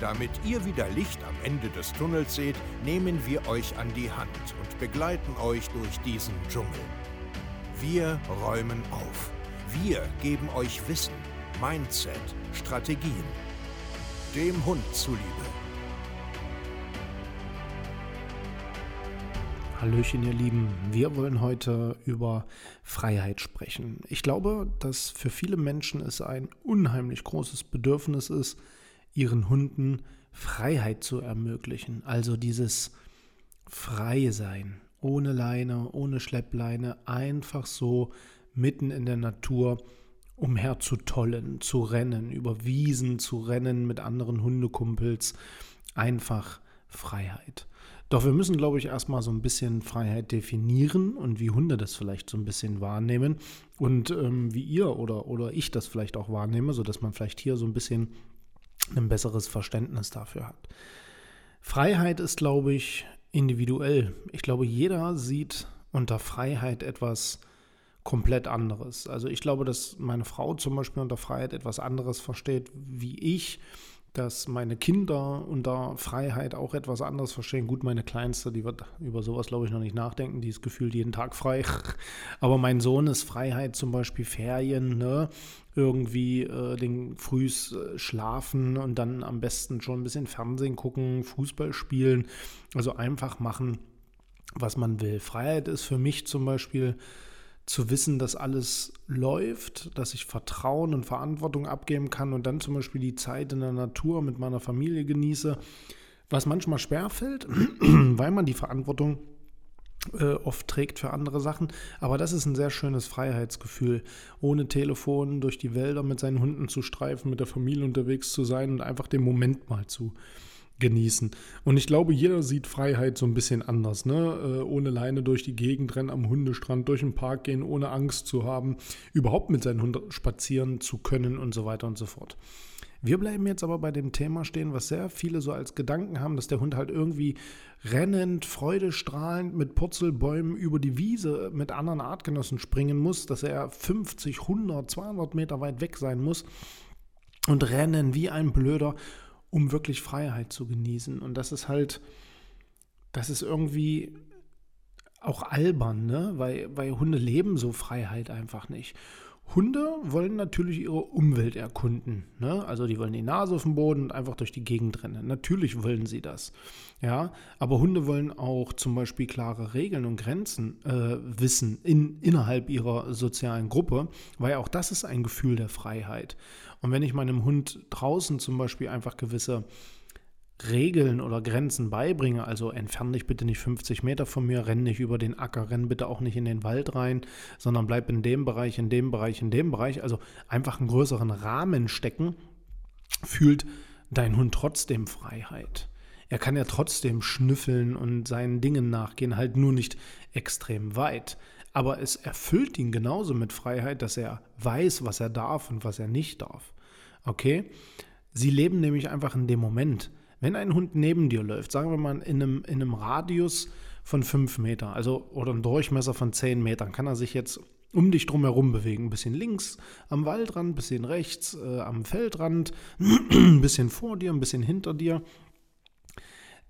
Damit ihr wieder Licht am Ende des Tunnels seht, nehmen wir euch an die Hand und begleiten euch durch diesen Dschungel. Wir räumen auf. Wir geben euch Wissen, Mindset, Strategien. Dem Hund zuliebe. Hallöchen, ihr Lieben. Wir wollen heute über Freiheit sprechen. Ich glaube, dass für viele Menschen es ein unheimlich großes Bedürfnis ist, ihren Hunden Freiheit zu ermöglichen. Also dieses Freie sein, ohne Leine, ohne Schleppleine, einfach so mitten in der Natur umherzutollen, zu rennen, über Wiesen zu rennen mit anderen Hundekumpels. Einfach Freiheit. Doch wir müssen, glaube ich, erstmal so ein bisschen Freiheit definieren und wie Hunde das vielleicht so ein bisschen wahrnehmen und ähm, wie ihr oder, oder ich das vielleicht auch wahrnehme, sodass man vielleicht hier so ein bisschen ein besseres Verständnis dafür hat. Freiheit ist, glaube ich, individuell. Ich glaube, jeder sieht unter Freiheit etwas komplett anderes. Also ich glaube, dass meine Frau zum Beispiel unter Freiheit etwas anderes versteht wie ich dass meine Kinder unter Freiheit auch etwas anderes verstehen. Gut, meine Kleinste, die wird über sowas, glaube ich, noch nicht nachdenken, die ist gefühlt jeden Tag frei. Aber mein Sohn ist Freiheit, zum Beispiel Ferien, ne? irgendwie äh, den frühs äh, schlafen und dann am besten schon ein bisschen Fernsehen gucken, Fußball spielen. Also einfach machen, was man will. Freiheit ist für mich zum Beispiel zu wissen, dass alles läuft, dass ich Vertrauen und Verantwortung abgeben kann und dann zum Beispiel die Zeit in der Natur mit meiner Familie genieße, was manchmal schwerfällt, weil man die Verantwortung äh, oft trägt für andere Sachen. Aber das ist ein sehr schönes Freiheitsgefühl, ohne Telefon durch die Wälder mit seinen Hunden zu streifen, mit der Familie unterwegs zu sein und einfach den Moment mal zu genießen. Und ich glaube, jeder sieht Freiheit so ein bisschen anders. Ne? Äh, ohne Leine durch die Gegend rennen, am Hundestrand, durch den Park gehen, ohne Angst zu haben, überhaupt mit seinen Hunden spazieren zu können und so weiter und so fort. Wir bleiben jetzt aber bei dem Thema stehen, was sehr viele so als Gedanken haben, dass der Hund halt irgendwie rennend, freudestrahlend mit Purzelbäumen über die Wiese mit anderen Artgenossen springen muss, dass er 50, 100, 200 Meter weit weg sein muss und rennen wie ein Blöder um wirklich Freiheit zu genießen. Und das ist halt, das ist irgendwie auch albern, ne? weil, weil Hunde leben so Freiheit einfach nicht. Hunde wollen natürlich ihre Umwelt erkunden. Ne? Also die wollen die Nase auf dem Boden und einfach durch die Gegend rennen. Natürlich wollen sie das. Ja, aber Hunde wollen auch zum Beispiel klare Regeln und Grenzen äh, wissen in, innerhalb ihrer sozialen Gruppe, weil auch das ist ein Gefühl der Freiheit. Und wenn ich meinem Hund draußen zum Beispiel einfach gewisse Regeln oder Grenzen beibringe, also entferne dich bitte nicht 50 Meter von mir, renn nicht über den Acker, renn bitte auch nicht in den Wald rein, sondern bleib in dem Bereich, in dem Bereich, in dem Bereich, also einfach einen größeren Rahmen stecken, fühlt dein Hund trotzdem Freiheit. Er kann ja trotzdem schnüffeln und seinen Dingen nachgehen, halt nur nicht extrem weit. Aber es erfüllt ihn genauso mit Freiheit, dass er weiß, was er darf und was er nicht darf. Okay? Sie leben nämlich einfach in dem Moment. Wenn ein Hund neben dir läuft, sagen wir mal in einem, in einem Radius von 5 Meter, also oder einem Durchmesser von 10 Metern, kann er sich jetzt um dich drum herum bewegen. Ein bisschen links am Waldrand, ein bisschen rechts äh, am Feldrand, ein bisschen vor dir, ein bisschen hinter dir.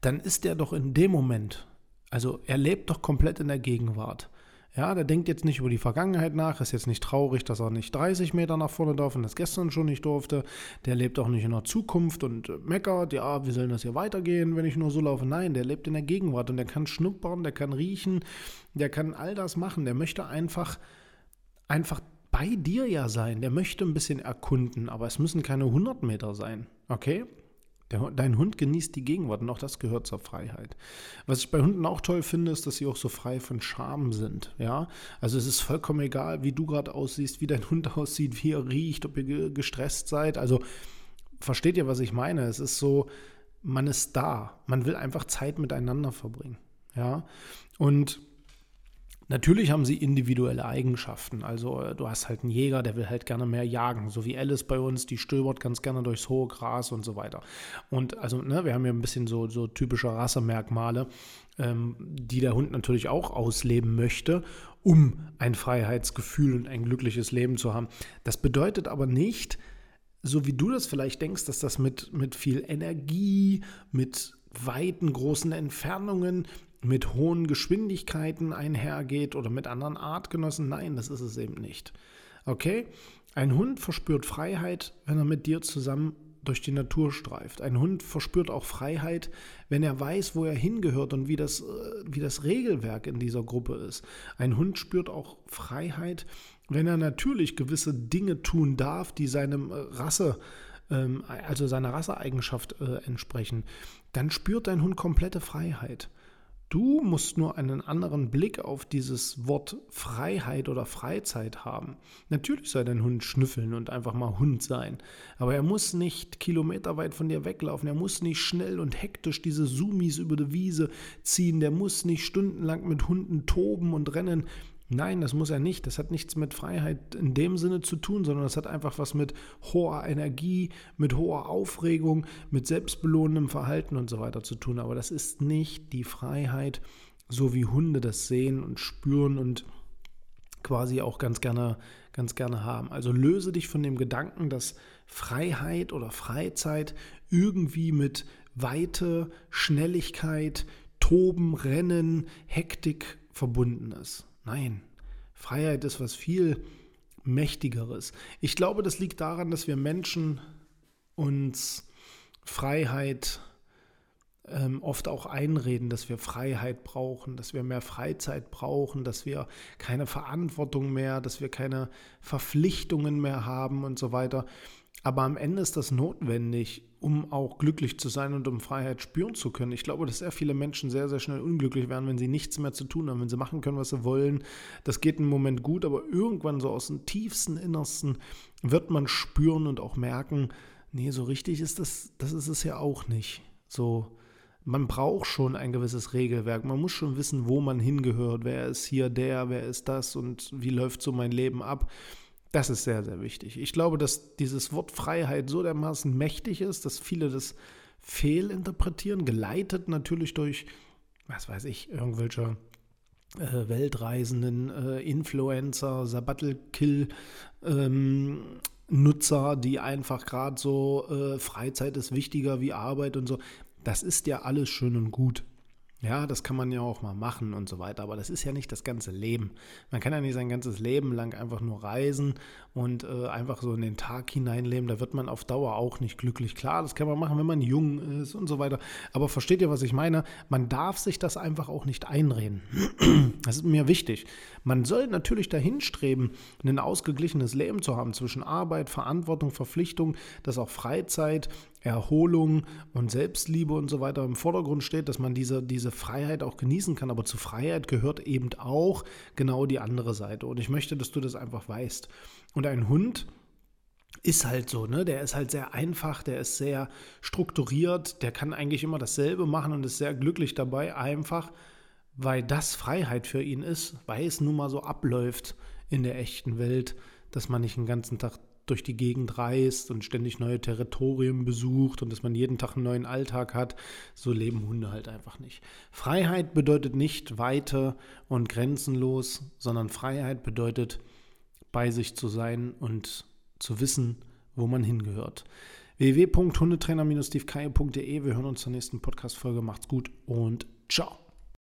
Dann ist er doch in dem Moment, also er lebt doch komplett in der Gegenwart. Ja, der denkt jetzt nicht über die Vergangenheit nach, ist jetzt nicht traurig, dass er nicht 30 Meter nach vorne darf und das gestern schon nicht durfte. Der lebt auch nicht in der Zukunft und meckert, ja, wie soll das hier weitergehen, wenn ich nur so laufe? Nein, der lebt in der Gegenwart und der kann schnuppern, der kann riechen, der kann all das machen. Der möchte einfach, einfach bei dir ja sein. Der möchte ein bisschen erkunden, aber es müssen keine 100 Meter sein. Okay? Der, dein Hund genießt die Gegenwart und auch das gehört zur Freiheit. Was ich bei Hunden auch toll finde, ist, dass sie auch so frei von Scham sind. Ja, also es ist vollkommen egal, wie du gerade aussiehst, wie dein Hund aussieht, wie er riecht, ob ihr gestresst seid. Also versteht ihr, was ich meine? Es ist so, man ist da. Man will einfach Zeit miteinander verbringen. Ja, und Natürlich haben sie individuelle Eigenschaften. Also äh, du hast halt einen Jäger, der will halt gerne mehr jagen, so wie Alice bei uns, die stöbert ganz gerne durchs hohe Gras und so weiter. Und also, ne, wir haben ja ein bisschen so, so typische Rassemerkmale, ähm, die der Hund natürlich auch ausleben möchte, um ein Freiheitsgefühl und ein glückliches Leben zu haben. Das bedeutet aber nicht, so wie du das vielleicht denkst, dass das mit, mit viel Energie, mit weiten, großen Entfernungen, mit hohen Geschwindigkeiten einhergeht oder mit anderen Artgenossen. Nein, das ist es eben nicht. Okay? Ein Hund verspürt Freiheit, wenn er mit dir zusammen durch die Natur streift. Ein Hund verspürt auch Freiheit, wenn er weiß, wo er hingehört und wie das, äh, wie das Regelwerk in dieser Gruppe ist. Ein Hund spürt auch Freiheit, wenn er natürlich gewisse Dinge tun darf, die seinem äh, Rasse, ähm, also seiner Rasseeigenschaft äh, entsprechen. Dann spürt dein Hund komplette Freiheit. Du musst nur einen anderen Blick auf dieses Wort Freiheit oder Freizeit haben. Natürlich soll dein Hund schnüffeln und einfach mal Hund sein, aber er muss nicht kilometerweit von dir weglaufen, er muss nicht schnell und hektisch diese Sumis über die Wiese ziehen, der muss nicht stundenlang mit Hunden toben und rennen. Nein, das muss er nicht. Das hat nichts mit Freiheit in dem Sinne zu tun, sondern das hat einfach was mit hoher Energie, mit hoher Aufregung, mit selbstbelohnendem Verhalten und so weiter zu tun. Aber das ist nicht die Freiheit, so wie Hunde das sehen und spüren und quasi auch ganz gerne, ganz gerne haben. Also löse dich von dem Gedanken, dass Freiheit oder Freizeit irgendwie mit Weite, Schnelligkeit, Toben, Rennen, Hektik verbunden ist. Nein, Freiheit ist was viel Mächtigeres. Ich glaube, das liegt daran, dass wir Menschen uns Freiheit ähm, oft auch einreden, dass wir Freiheit brauchen, dass wir mehr Freizeit brauchen, dass wir keine Verantwortung mehr, dass wir keine Verpflichtungen mehr haben und so weiter. Aber am Ende ist das notwendig, um auch glücklich zu sein und um Freiheit spüren zu können. Ich glaube, dass sehr viele Menschen sehr, sehr schnell unglücklich werden, wenn sie nichts mehr zu tun haben, wenn sie machen können, was sie wollen. Das geht einen Moment gut, aber irgendwann so aus dem tiefsten Innersten wird man spüren und auch merken, nee, so richtig ist das, das ist es ja auch nicht. So, man braucht schon ein gewisses Regelwerk. Man muss schon wissen, wo man hingehört. Wer ist hier der, wer ist das und wie läuft so mein Leben ab. Das ist sehr, sehr wichtig. Ich glaube, dass dieses Wort Freiheit so dermaßen mächtig ist, dass viele das fehlinterpretieren, geleitet natürlich durch, was weiß ich, irgendwelche äh, Weltreisenden, äh, Influencer, Sabbatical, ähm, Nutzer, die einfach gerade so, äh, Freizeit ist wichtiger wie Arbeit und so. Das ist ja alles schön und gut. Ja, das kann man ja auch mal machen und so weiter, aber das ist ja nicht das ganze Leben. Man kann ja nicht sein ganzes Leben lang einfach nur reisen und äh, einfach so in den Tag hineinleben. Da wird man auf Dauer auch nicht glücklich. Klar, das kann man machen, wenn man jung ist und so weiter. Aber versteht ihr, was ich meine? Man darf sich das einfach auch nicht einreden. Das ist mir wichtig. Man soll natürlich dahin streben, ein ausgeglichenes Leben zu haben zwischen Arbeit, Verantwortung, Verpflichtung, dass auch Freizeit, Erholung und Selbstliebe und so weiter im Vordergrund steht, dass man diese, diese Freiheit auch genießen kann. Aber zu Freiheit gehört eben auch genau die andere Seite. Und ich möchte, dass du das einfach weißt. Und ein Hund ist halt so, ne? Der ist halt sehr einfach, der ist sehr strukturiert, der kann eigentlich immer dasselbe machen und ist sehr glücklich dabei, einfach weil das Freiheit für ihn ist, weil es nun mal so abläuft in der echten Welt, dass man nicht den ganzen Tag durch die Gegend reist und ständig neue Territorien besucht und dass man jeden Tag einen neuen Alltag hat. So leben Hunde halt einfach nicht. Freiheit bedeutet nicht Weite und grenzenlos, sondern Freiheit bedeutet bei sich zu sein und zu wissen, wo man hingehört. www.hundetrainer-stevekeier.de Wir hören uns zur nächsten Podcast-Folge. Macht's gut und ciao.